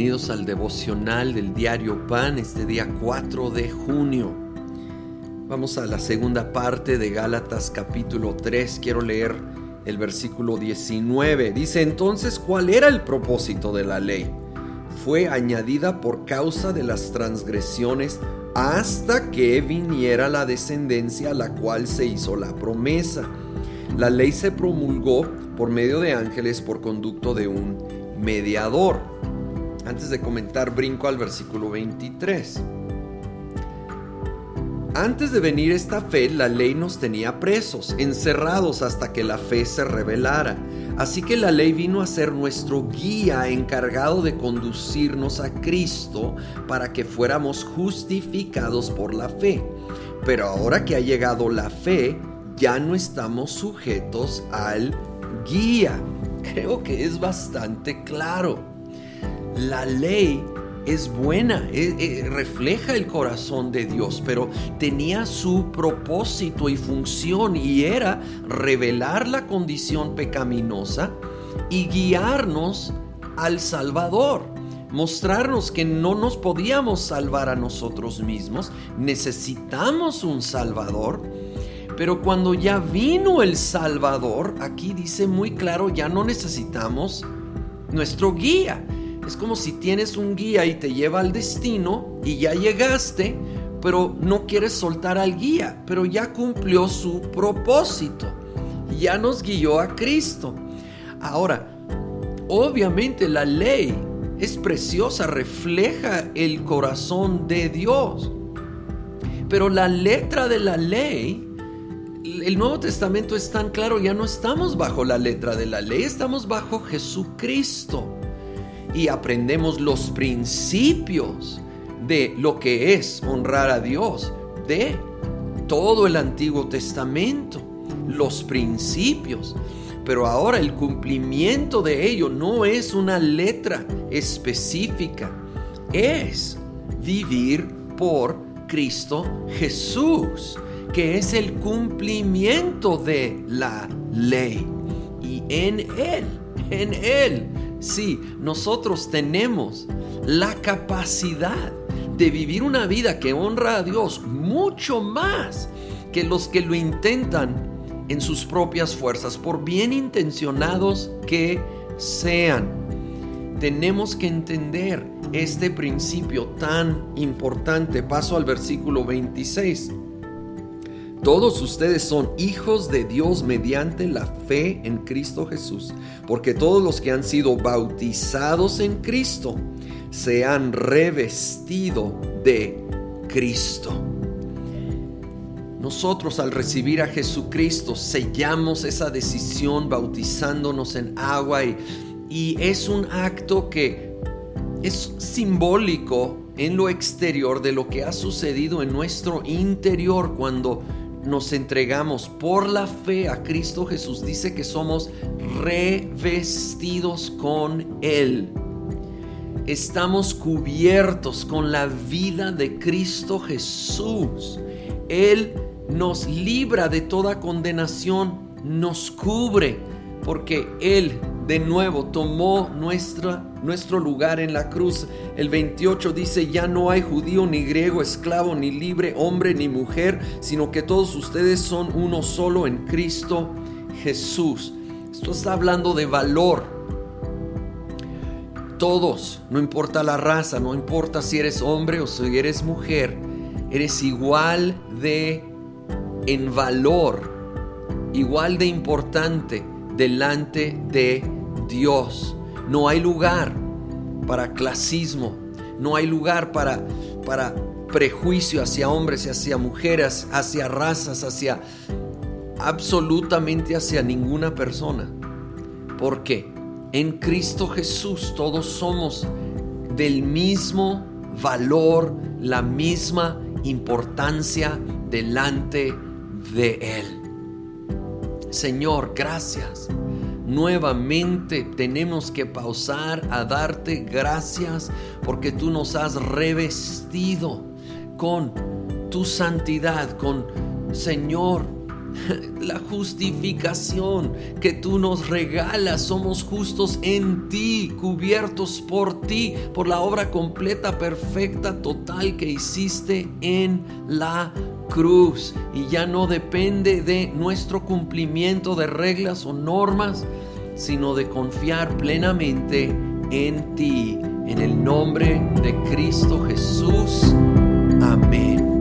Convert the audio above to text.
Bienvenidos al devocional del diario Pan este día 4 de junio. Vamos a la segunda parte de Gálatas capítulo 3. Quiero leer el versículo 19. Dice entonces, ¿cuál era el propósito de la ley? Fue añadida por causa de las transgresiones hasta que viniera la descendencia a la cual se hizo la promesa. La ley se promulgó por medio de ángeles por conducto de un mediador. Antes de comentar, brinco al versículo 23. Antes de venir esta fe, la ley nos tenía presos, encerrados hasta que la fe se revelara. Así que la ley vino a ser nuestro guía encargado de conducirnos a Cristo para que fuéramos justificados por la fe. Pero ahora que ha llegado la fe, ya no estamos sujetos al guía. Creo que es bastante claro la ley es buena, eh, eh, refleja el corazón de Dios, pero tenía su propósito y función y era revelar la condición pecaminosa y guiarnos al Salvador, mostrarnos que no nos podíamos salvar a nosotros mismos, necesitamos un Salvador. Pero cuando ya vino el Salvador, aquí dice muy claro, ya no necesitamos nuestro guía es como si tienes un guía y te lleva al destino y ya llegaste, pero no quieres soltar al guía, pero ya cumplió su propósito. Ya nos guió a Cristo. Ahora, obviamente la ley es preciosa, refleja el corazón de Dios. Pero la letra de la ley, el Nuevo Testamento es tan claro, ya no estamos bajo la letra de la ley, estamos bajo Jesucristo y aprendemos los principios de lo que es honrar a Dios, de todo el Antiguo Testamento, los principios. Pero ahora el cumplimiento de ello no es una letra específica, es vivir por Cristo Jesús, que es el cumplimiento de la ley. Y en Él, en Él Sí, nosotros tenemos la capacidad de vivir una vida que honra a Dios mucho más que los que lo intentan en sus propias fuerzas, por bien intencionados que sean. Tenemos que entender este principio tan importante. Paso al versículo 26. Todos ustedes son hijos de Dios mediante la fe en Cristo Jesús, porque todos los que han sido bautizados en Cristo se han revestido de Cristo. Nosotros al recibir a Jesucristo sellamos esa decisión bautizándonos en agua y, y es un acto que es simbólico en lo exterior de lo que ha sucedido en nuestro interior cuando nos entregamos por la fe a Cristo Jesús, dice que somos revestidos con Él. Estamos cubiertos con la vida de Cristo Jesús. Él nos libra de toda condenación, nos cubre, porque Él de nuevo tomó nuestra, nuestro lugar en la cruz. El 28 dice, ya no hay judío ni griego, esclavo ni libre, hombre ni mujer, sino que todos ustedes son uno solo en Cristo Jesús. Esto está hablando de valor. Todos, no importa la raza, no importa si eres hombre o si eres mujer, eres igual de en valor, igual de importante delante de Dios. No hay lugar para clasismo, no hay lugar para, para prejuicio hacia hombres y hacia mujeres, hacia razas, hacia absolutamente hacia ninguna persona. Porque en Cristo Jesús todos somos del mismo valor, la misma importancia delante de Él. Señor, gracias nuevamente tenemos que pausar a darte gracias porque tú nos has revestido con tu santidad, con Señor, la justificación que tú nos regalas. Somos justos en ti, cubiertos por ti, por la obra completa, perfecta, total que hiciste en la cruz. Y ya no depende de nuestro cumplimiento de reglas o normas, sino de confiar plenamente en ti. En el nombre de Cristo Jesús. Amén.